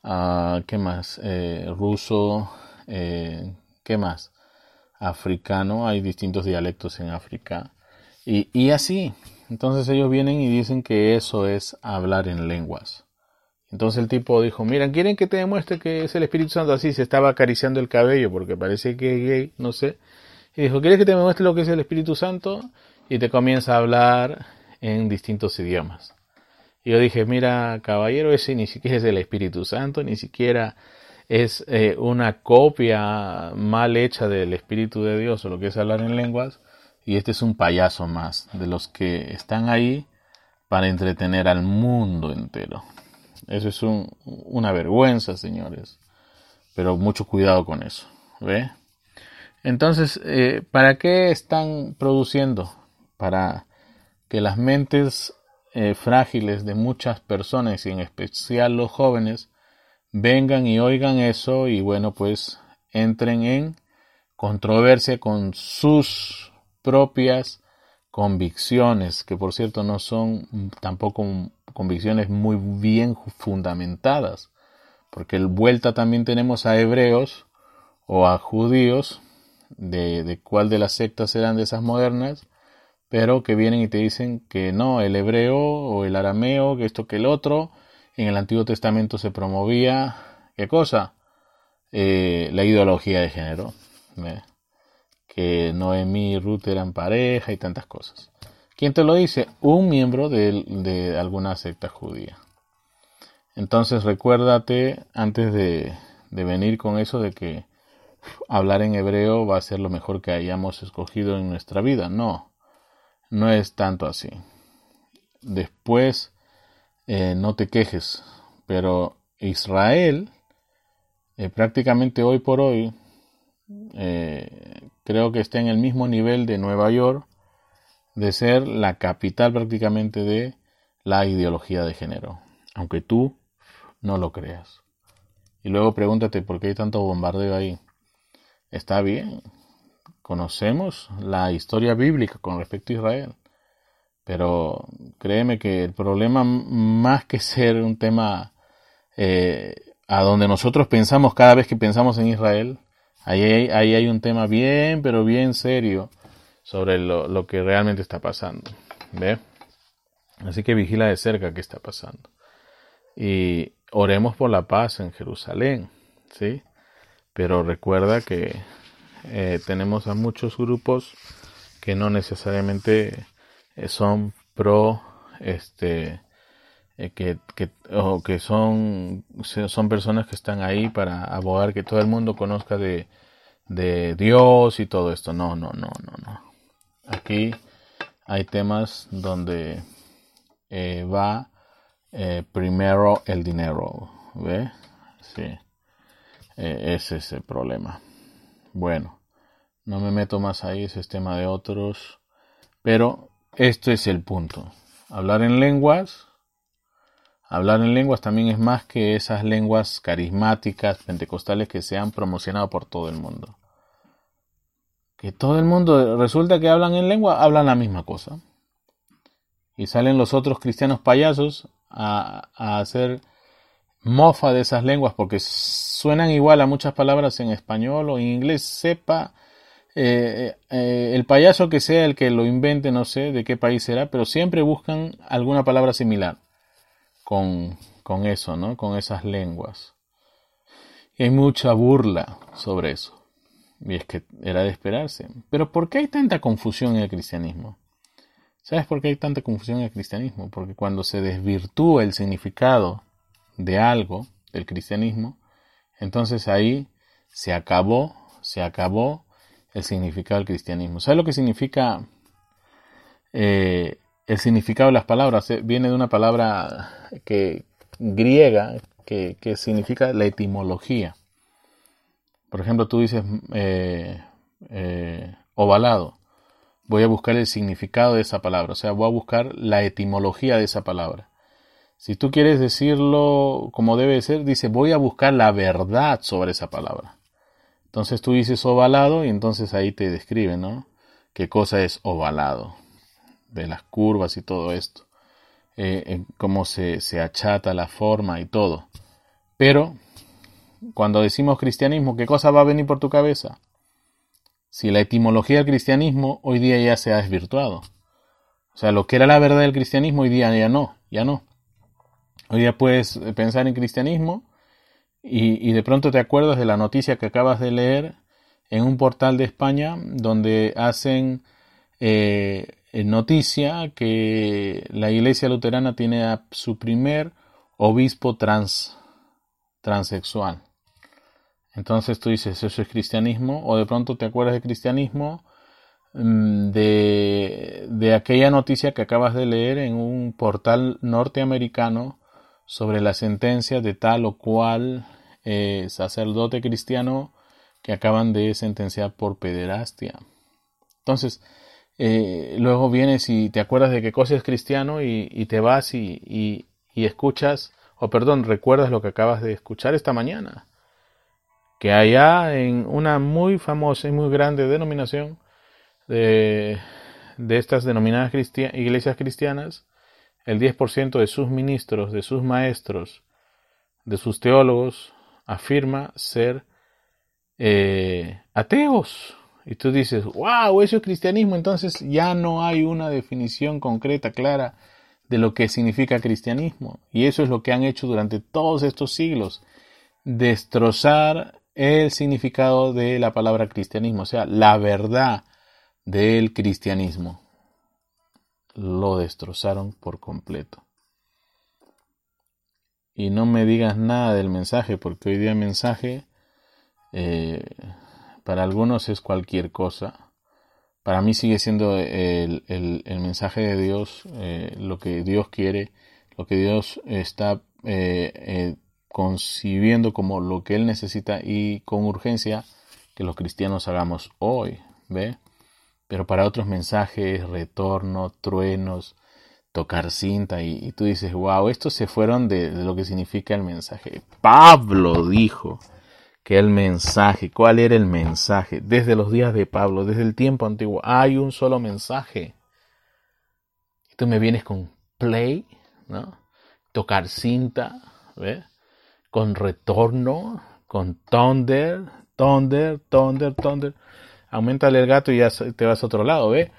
Ah, ¿Qué más? Eh, ruso. Eh, ¿Qué más? Africano. Hay distintos dialectos en África. Y, y así. Entonces ellos vienen y dicen que eso es hablar en lenguas. Entonces el tipo dijo, miren, ¿quieren que te demuestre que es el Espíritu Santo? Así se estaba acariciando el cabello porque parece que es gay, no sé. Y dijo, ¿quieres que te demuestre lo que es el Espíritu Santo? Y te comienza a hablar en distintos idiomas. Y yo dije, mira, caballero, ese ni siquiera es el Espíritu Santo, ni siquiera es eh, una copia mal hecha del Espíritu de Dios o lo que es hablar en lenguas. Y este es un payaso más de los que están ahí para entretener al mundo entero. Eso es una vergüenza, señores. Pero mucho cuidado con eso. ¿Ve? Entonces, eh, ¿para qué están produciendo? Para que las mentes eh, frágiles de muchas personas y en especial los jóvenes vengan y oigan eso y bueno pues entren en controversia con sus propias convicciones que por cierto no son tampoco convicciones muy bien fundamentadas porque el vuelta también tenemos a hebreos o a judíos de, de cuál de las sectas eran de esas modernas pero que vienen y te dicen que no, el hebreo o el arameo, que esto que el otro, en el Antiguo Testamento se promovía, ¿qué cosa? Eh, la ideología de género, que Noemí y Ruth eran pareja y tantas cosas. ¿Quién te lo dice? Un miembro de, de alguna secta judía. Entonces recuérdate antes de, de venir con eso de que hablar en hebreo va a ser lo mejor que hayamos escogido en nuestra vida. No, no es tanto así. Después, eh, no te quejes, pero Israel, eh, prácticamente hoy por hoy, eh, creo que está en el mismo nivel de Nueva York, de ser la capital prácticamente de la ideología de género, aunque tú no lo creas. Y luego pregúntate por qué hay tanto bombardeo ahí. Está bien, conocemos la historia bíblica con respecto a Israel, pero créeme que el problema más que ser un tema eh, a donde nosotros pensamos cada vez que pensamos en Israel, ahí hay, ahí hay un tema bien, pero bien serio sobre lo, lo que realmente está pasando. ¿Ve? Así que vigila de cerca qué está pasando. Y oremos por la paz en Jerusalén, ¿sí? Pero recuerda que eh, tenemos a muchos grupos que no necesariamente eh, son pro este eh, que, que, o que son, son personas que están ahí para abogar que todo el mundo conozca de, de Dios y todo esto. No, no, no, no, no. Aquí hay temas donde eh, va primero el dinero. ¿Ve? Sí. ese es el problema. Bueno, no me meto más ahí, ese es tema de otros. Pero esto es el punto. Hablar en lenguas Hablar en lenguas también es más que esas lenguas carismáticas, pentecostales que se han promocionado por todo el mundo. Que todo el mundo resulta que hablan en lengua, hablan la misma cosa. Y salen los otros cristianos payasos a, hacer mofa de esas lenguas porque suenan igual a muchas palabras en español o en inglés, sepa eh, eh, el payaso que sea el que lo invente, no sé de qué país será, pero siempre buscan alguna palabra similar con, con eso, ¿no? Con esas lenguas. Y hay mucha burla sobre eso. Y es que era de esperarse. Pero ¿por qué hay tanta confusión en el cristianismo? ¿Sabes por qué hay tanta confusión en el cristianismo? Porque cuando se desvirtúa el significado de algo, del cristianismo, entonces ahí se acabó, se acabó el significado del cristianismo. ¿Sabes lo que significa eh, el significado de las palabras eh, viene de una palabra que, griega que, significa la etimología. Por ejemplo, tú dices eh, ovalado. Voy a buscar el significado de esa palabra, o sea, voy a buscar la etimología de esa palabra. Si tú quieres decirlo como debe ser, dice voy a buscar la verdad sobre esa palabra. Entonces tú dices ovalado y entonces ahí te describe, ¿no? ¿Qué cosa es ovalado? de las curvas y todo esto, eh, cómo se, se achata la forma y todo. Pero cuando decimos cristianismo, ¿qué cosa va a venir por tu cabeza? Si la etimología del cristianismo hoy día ya se ha desvirtuado. O sea, lo que era la verdad del cristianismo hoy día ya no, ya no. Hoy día puedes pensar en cristianismo y, de pronto te acuerdas de la noticia que acabas de leer en un portal de España donde hacen eh, noticia que la iglesia luterana tiene a su primer obispo trans, transexual. Entonces tú dices, ¿eso es cristianismo? O de pronto te acuerdas de cristianismo mm, de, de aquella noticia que acabas de leer en un portal norteamericano sobre la sentencia de tal o cual eh, sacerdote cristiano que acaban de sentenciar por pederastia. Entonces, eh, luego vienes y te acuerdas de qué cosa es cristiano y, te vas y, escuchas, o perdón, recuerdas lo que acabas de escuchar esta mañana. Que allá en una muy famosa y muy grande denominación de, de estas denominadas iglesias cristianas, el 10% de sus ministros, de sus maestros, de sus teólogos, afirma ser eh, ateos. Y tú dices, wow, eso es cristianismo. Entonces ya no hay una definición concreta, clara de lo que significa cristianismo. Y eso es lo que han hecho durante todos estos siglos. Destrozar el significado de la palabra cristianismo, o sea, la verdad del cristianismo. Lo destrozaron por completo. Y no me digas nada del mensaje, porque hoy día el mensaje eh, para algunos es cualquier cosa. para mí sigue siendo el, mensaje de Dios, eh, lo que Dios quiere, lo que Dios está eh, concibiendo como lo que Él necesita y con urgencia que los cristianos hagamos hoy, ¿ve? Pero para otros mensajes, retorno, truenos, tocar cinta y, tú dices, wow, estos se fueron de lo que significa el mensaje. Pablo dijo, que el mensaje, cuál era el mensaje, desde los días de Pablo, desde el tiempo antiguo, hay un solo mensaje. Y tú me vienes con play, ¿no? Tocar cinta, ¿ves? Con retorno, con thunder, thunder, thunder, thunder. Aumentale el gato y ya te vas a otro lado, ¿ves?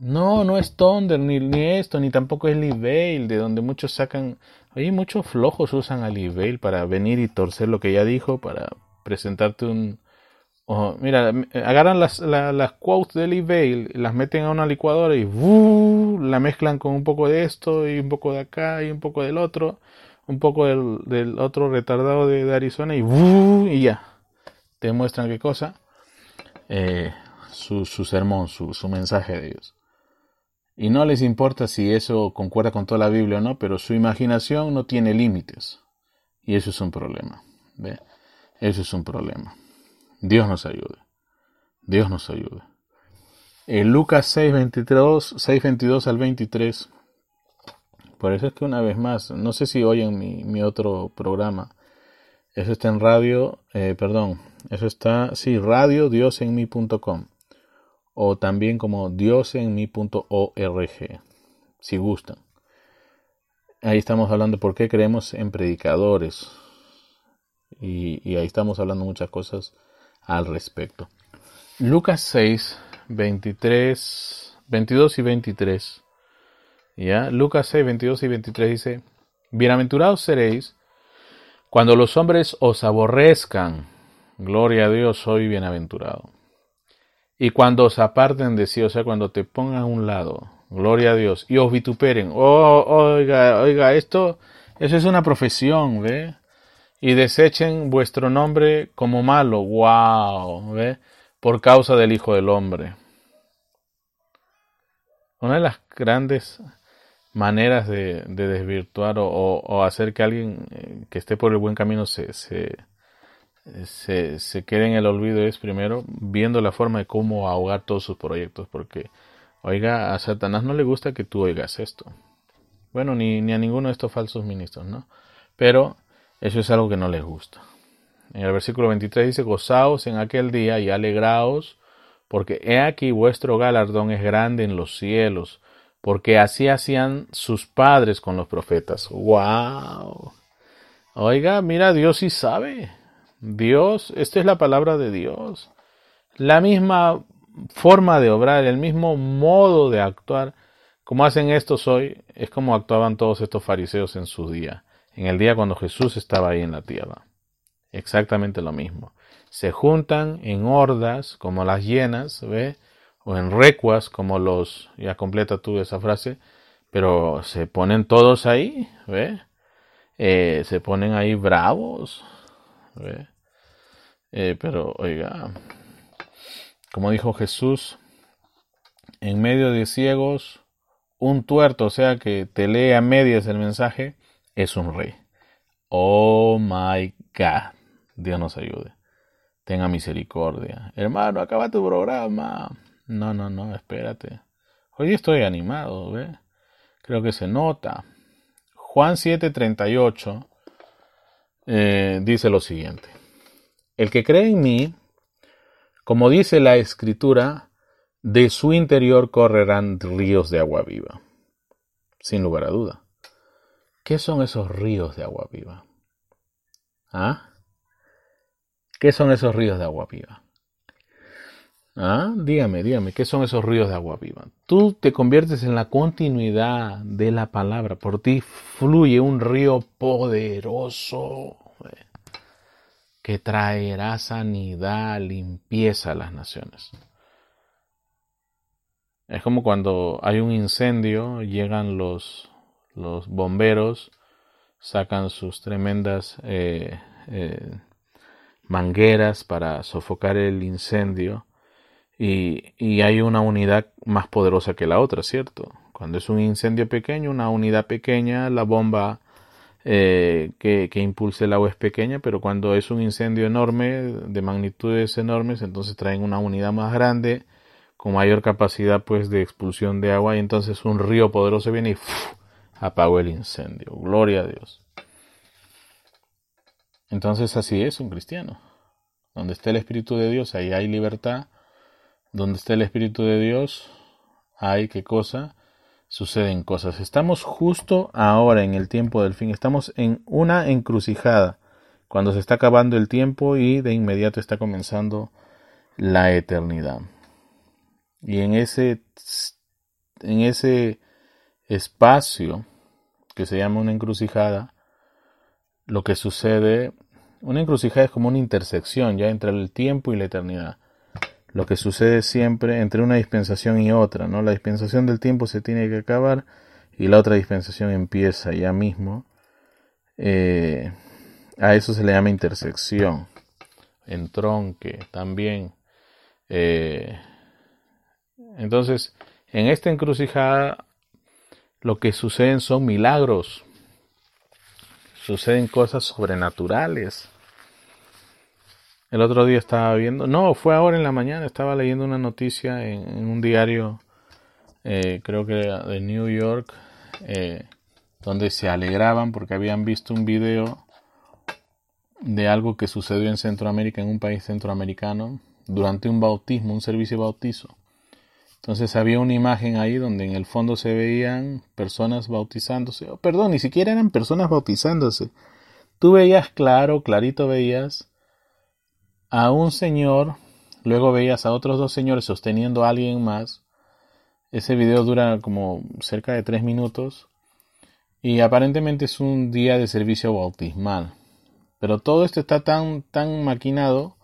No, no es Thunder, ni, esto, ni tampoco es Liveil, de donde muchos sacan. Oye, muchos flojos usan a Liveil para venir y torcer lo que ya dijo, para, presentarte un... mira, agarran las, las quotes del eBay, las meten a una licuadora y la mezclan con un poco de esto y un poco de acá y un poco del otro, un poco del, otro retardado de, Arizona y, y ya. Te muestran qué cosa. Eh, su, su, sermón, su, su mensaje de ellos. Y no les importa si eso concuerda con toda la Biblia o no, pero su imaginación no tiene límites. Y eso es un problema. ¿ve? Eso es un problema. Dios nos ayude. Dios nos ayude. En Lucas 6, 22, al 23. Por eso es que una vez más, no sé si oyen mi, mi otro programa. Eso está en radio, eh, perdón, eso está, sí, radio diosenmi.com o también como diosenmi.org, si gustan. Ahí estamos hablando por qué creemos en predicadores, y, ahí estamos hablando muchas cosas al respecto. Lucas 6, 23, 22 y 23. ¿Ya? Lucas 6, 22 y 23 dice, Bienaventurados seréis cuando los hombres os aborrezcan. Gloria a Dios, soy bienaventurado. Y cuando os aparten de sí, o sea, cuando te pongan a un lado, gloria a Dios, y os vituperen. Oh, oiga, oiga, esto, eso es una profesión, ¿ve? y desechen vuestro nombre como malo. ¡Wow! ¿Ve? Por causa del Hijo del Hombre. Una de las grandes maneras de, desvirtuar o, hacer que alguien eh, que esté por el buen camino se, se, quede en el olvido es primero viendo la forma de cómo ahogar todos sus proyectos. Porque, oiga, a Satanás no le gusta que tú oigas esto. Bueno, ni, ni a ninguno de estos falsos ministros, ¿no? Pero eso es algo que no les gusta. En el versículo 23 dice, gozaos en aquel día y alegraos, porque he aquí vuestro galardón es grande en los cielos, porque así hacían sus padres con los profetas. ¡Wow! Oiga, mira, Dios sí sabe. Dios, esta es la palabra de Dios. La misma forma de obrar, el mismo modo de actuar, como hacen estos hoy, es como actuaban todos estos fariseos en su día en el día cuando Jesús estaba ahí en la tierra. Exactamente lo mismo. Se juntan en hordas como las hienas, ¿ve? O en recuas como los, ya completa tú esa frase, pero se ponen todos ahí, ¿ve? Eh, se ponen ahí bravos, Eh, pero oiga, como dijo Jesús, en medio de ciegos, un tuerto, o sea que te lee a medias el mensaje, es un rey. Oh my God. Dios nos ayude. Tenga misericordia. Hermano, acaba tu programa. No, no, no, espérate. Hoy estoy animado, ¿ve? Creo que se nota. Juan 7:38 eh, dice lo siguiente. El que cree en mí, como dice la escritura, de su interior correrán ríos de agua viva. Sin lugar a duda. ¿Qué son esos ríos de agua viva? ¿Ah? ¿Qué son esos ríos de agua viva? ¿Ah? Dígame, dígame, ¿qué son esos ríos de agua viva? Tú te conviertes en la continuidad de la palabra. Por ti fluye un río poderoso eh, que traerá sanidad, limpieza a las naciones. Es como cuando hay un incendio, llegan los bomberos sacan sus tremendas eh, eh, mangueras para sofocar el incendio y, y hay una unidad más poderosa que la otra, ¿cierto? Cuando es un incendio pequeño, una unidad pequeña, la bomba eh, que, que, impulse el agua es pequeña, pero cuando es un incendio enorme, de magnitudes enormes, entonces traen una unidad más grande, con mayor capacidad pues de expulsión de agua, y entonces un río poderoso viene y apagó el incendio. Gloria a Dios. Entonces así es un cristiano. Donde está el Espíritu de Dios, ahí hay libertad. Donde está el Espíritu de Dios, hay qué cosa? Suceden cosas. Estamos justo ahora en el tiempo del fin. Estamos en una encrucijada. Cuando se está acabando el tiempo y de inmediato está comenzando la eternidad. Y en ese, en ese espacio que se llama una encrucijada, lo que sucede, una encrucijada es como una intersección ya entre el tiempo y la eternidad. Lo que sucede siempre entre una dispensación y otra, ¿no? La dispensación del tiempo se tiene que acabar y la otra dispensación empieza ya mismo. Eh, a eso se le llama intersección, entronque también. Eh, entonces, en esta encrucijada lo que suceden son milagros, suceden cosas sobrenaturales. El otro día estaba viendo, no, fue ahora en la mañana, estaba leyendo una noticia en, un diario, eh, creo que de New York, eh, donde se alegraban porque habían visto un video de algo que sucedió en Centroamérica, en un país centroamericano, durante un bautismo, un servicio de bautizo. Entonces había una imagen ahí donde en el fondo se veían personas bautizándose. Oh, perdón, ni siquiera eran personas bautizándose. Tú veías claro, clarito veías a un señor, luego veías a otros dos señores sosteniendo a alguien más. Ese video dura como cerca de tres minutos y aparentemente es un día de servicio bautismal. Pero todo esto está tan, tan maquinado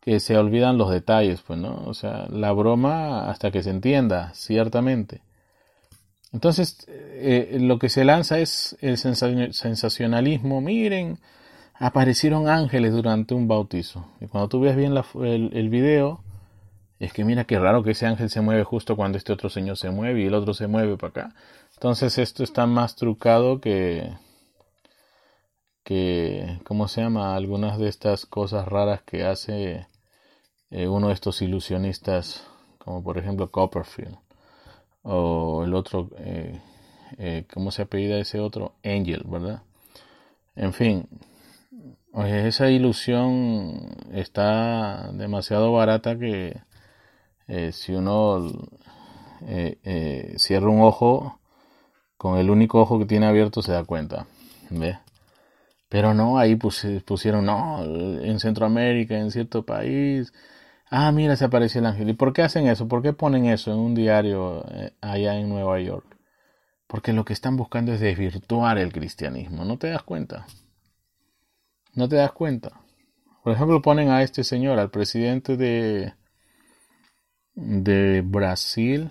que se olvidan los detalles, pues, ¿no? O sea, la broma hasta que se entienda, ciertamente. Entonces, eh, lo que se lanza es el sensacionalismo. Miren, aparecieron ángeles durante un bautizo. Y cuando tú ves bien el, video, es que mira qué raro que ese ángel se mueve justo cuando este otro señor se mueve y el otro se mueve para acá. Entonces esto está más trucado que, que, ¿cómo se llama? Algunas de estas cosas raras que hace eh, uno de estos ilusionistas, como por ejemplo Copperfield, o el otro, eh, eh, ¿cómo se apellida ese otro? Angel, ¿verdad? En fin, esa ilusión está demasiado barata que si uno cierra un ojo, con el único ojo que tiene abierto se da cuenta. Pero no, ahí pusieron, no, en Centroamérica, en cierto país, Ah, mira, se apareció el ángel. ¿Y por qué hacen eso? ¿Por qué ponen eso en un diario eh, allá en Nueva York? Porque lo que están buscando es desvirtuar el cristianismo. ¿No te das cuenta? ¿No te das cuenta? Por ejemplo, ponen a este señor, al presidente de, Brasil,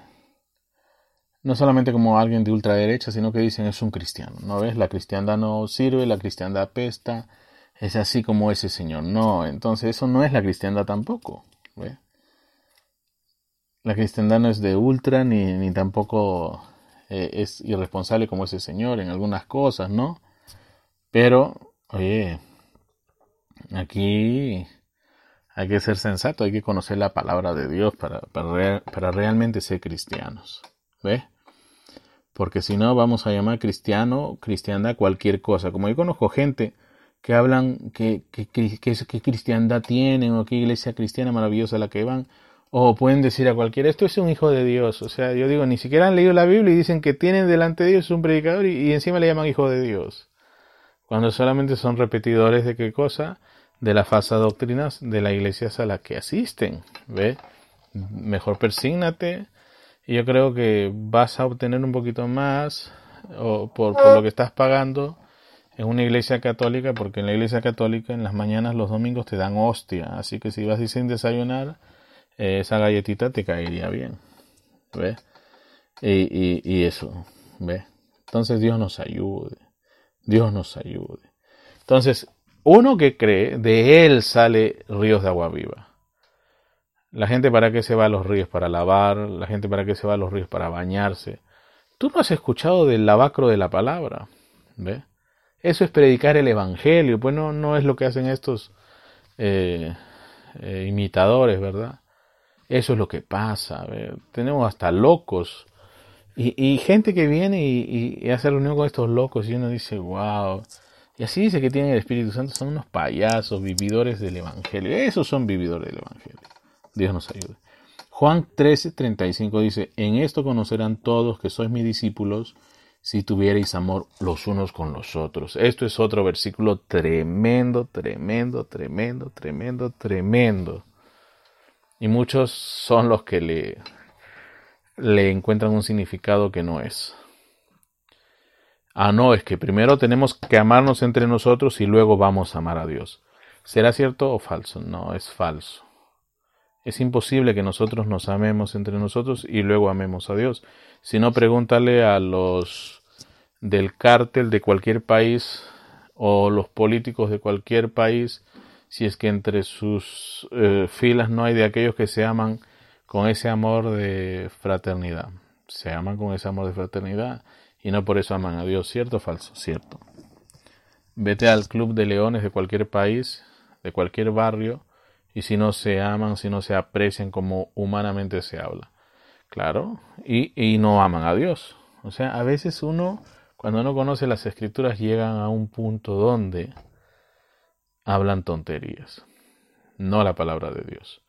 no solamente como alguien de ultraderecha, sino que dicen es un cristiano. ¿No ves? La cristiandad no sirve, la cristiandad apesta, es así como ese señor. No, entonces eso no es la cristiandad tampoco. La cristiandad no es de ultra ni, ni tampoco eh, es irresponsable como ese señor en algunas cosas, ¿no? Pero, oye, aquí hay que ser sensato, hay que conocer la palabra de Dios para, para, realmente ser cristianos. ¿Ves? Porque si no, vamos a llamar cristiano, cristiandad, cualquier cosa. Como yo conozco gente que hablan que, que, que, cristiandad tienen o qué iglesia cristiana maravillosa la que van, o pueden decir a cualquiera, esto es un hijo de Dios. O sea, yo digo, ni siquiera han leído la Biblia y dicen que tienen delante de Dios un predicador y, encima le llaman hijo de Dios. Cuando solamente son repetidores de qué cosa? De las falsas doctrinas de la iglesia a la que asisten. ¿Ve? Mejor persígnate. Y yo creo que vas a obtener un poquito más o por, lo que estás pagando en una iglesia católica, porque en la iglesia católica en las mañanas, los domingos te dan hostia, así que si vas y sin desayunar, esa galletita te caería bien, ¿ves? Y, y, eso, ¿ves? Entonces Dios nos ayude, Dios nos ayude. Entonces, uno que cree, de él sale ríos de agua viva. La gente para qué se va a los ríos para lavar, la gente para qué se va a los ríos para bañarse. Tú no has escuchado del lavacro de la palabra, ¿ve? Eso es predicar el evangelio, pues no, no es lo que hacen estos eh, eh, imitadores, ¿verdad? Eso es lo que pasa, tenemos hasta locos y, gente que viene y, hace reunión con estos locos y uno dice, wow. Y así dice que tienen el Espíritu Santo, son unos payasos, vividores del Evangelio. Esos son vividores del Evangelio. Dios nos ayude. Juan 13:35 dice, en esto conocerán todos que sois mis discípulos si tuvierais amor los unos con los otros. Esto es otro versículo tremendo, tremendo, tremendo, tremendo, tremendo. Y muchos son los que le, le encuentran un significado que no es. Ah, no, es que primero tenemos que amarnos entre nosotros y luego vamos a amar a Dios. ¿Será cierto o falso? No, es falso. Es imposible que nosotros nos amemos entre nosotros y luego amemos a Dios. Si no, pregúntale a los del cártel de cualquier país o los políticos de cualquier país si es que entre sus eh, filas no hay de aquellos que se aman con ese amor de fraternidad. Se aman con ese amor de fraternidad y no por eso aman a Dios. ¿Cierto o falso? Cierto. Vete al club de leones de cualquier país, de cualquier barrio, y si no se aman, si no se aprecian como humanamente se habla. Claro, y, y no aman a Dios. O sea, a veces uno, cuando no conoce las escrituras, llegan a un punto donde hablan tonterías, no la palabra de Dios.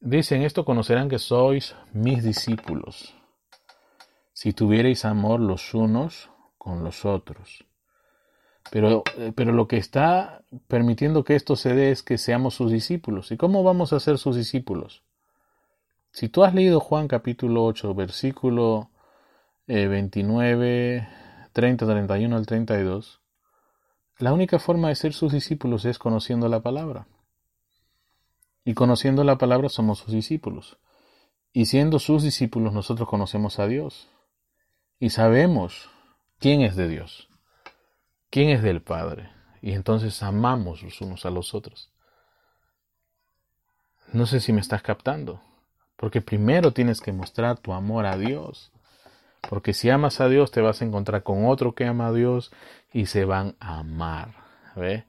Dicen esto conocerán que sois mis discípulos, si tuvierais amor los unos con los otros. Pero, eh, pero lo que está permitiendo que esto se dé es que seamos sus discípulos. ¿Y cómo vamos a ser sus discípulos? Si tú has leído Juan capítulo 8, versículo 29, 30, 31 al 32, la única forma de ser sus discípulos es conociendo la palabra. Y conociendo la palabra somos sus discípulos. Y siendo sus discípulos nosotros conocemos a Dios. Y sabemos quién es de Dios quién es del Padre. Y entonces amamos los unos a los otros. No sé si me estás captando, porque primero tienes que mostrar tu amor a Dios. Porque si amas a Dios te vas a encontrar con otro que ama a Dios y se van a amar. ¿ve?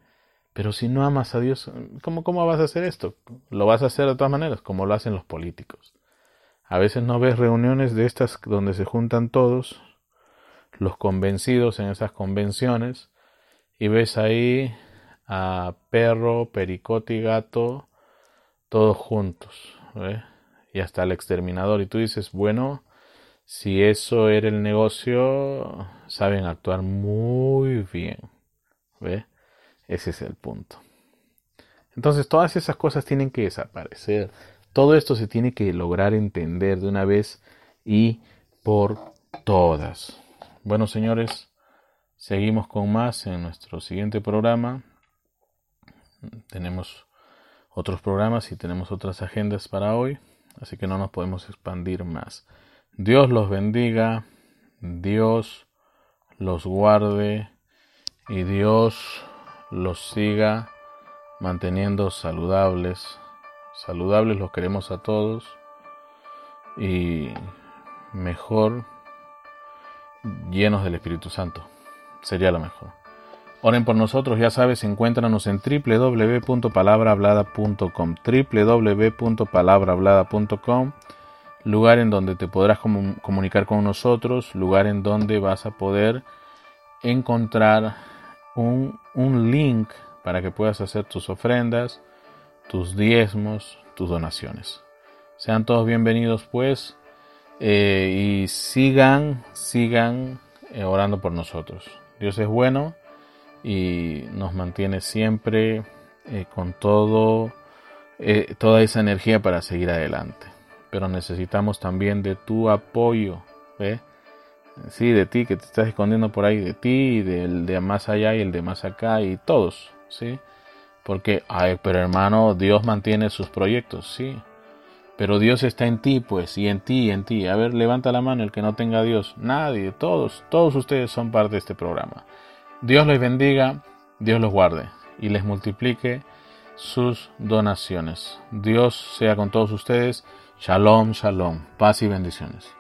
Pero si no amas a Dios, ¿cómo, ¿cómo vas a hacer esto? Lo vas a hacer de todas maneras, como lo hacen los políticos. A veces no ves reuniones de estas donde se juntan todos los convencidos en esas convenciones y ves ahí a perro, pericote y gato todos juntos y hasta el exterminador y tú dices bueno si eso era el negocio saben actuar muy bien ¿ve? Ese es el punto entonces todas esas cosas tienen que desaparecer todo esto se tiene que lograr entender de una vez y por todas bueno, señores, seguimos con más en nuestro siguiente programa. Tenemos otros programas y tenemos otras agendas para hoy, así que no nos podemos expandir más. Dios los bendiga, Dios los guarde y Dios los siga manteniendo saludables. Saludables los queremos a todos y mejor llenos del Espíritu Santo. Sería lo mejor. Oren por nosotros, ya sabes, encuéntranos en www.palabrahablada.com, www.palabrahablada.com, lugar en donde te podrás comunicar con nosotros, lugar en donde vas a poder encontrar un, link para que puedas hacer tus ofrendas, tus diezmos, tus donaciones. Sean todos bienvenidos pues eh, y sigan, sigan eh, orando por nosotros. Dios es bueno y nos mantiene siempre eh, con todo, toda esa energía para seguir adelante. Pero necesitamos también de tu apoyo, ¿ve? Sí, de ti que te estás escondiendo por ahí, de ti y del de más allá y el de más acá y todos, ¿sí? Porque, ay, pero hermano, Dios mantiene sus proyectos, sí, pero Dios está en ti, pues, y en ti, y en ti. A ver, levanta la mano el que no tenga a Dios. Nadie, todos, todos ustedes son parte de este programa. Dios les bendiga, Dios los guarde y les multiplique sus donaciones. Dios sea con todos ustedes. Shalom, shalom. Paz y bendiciones.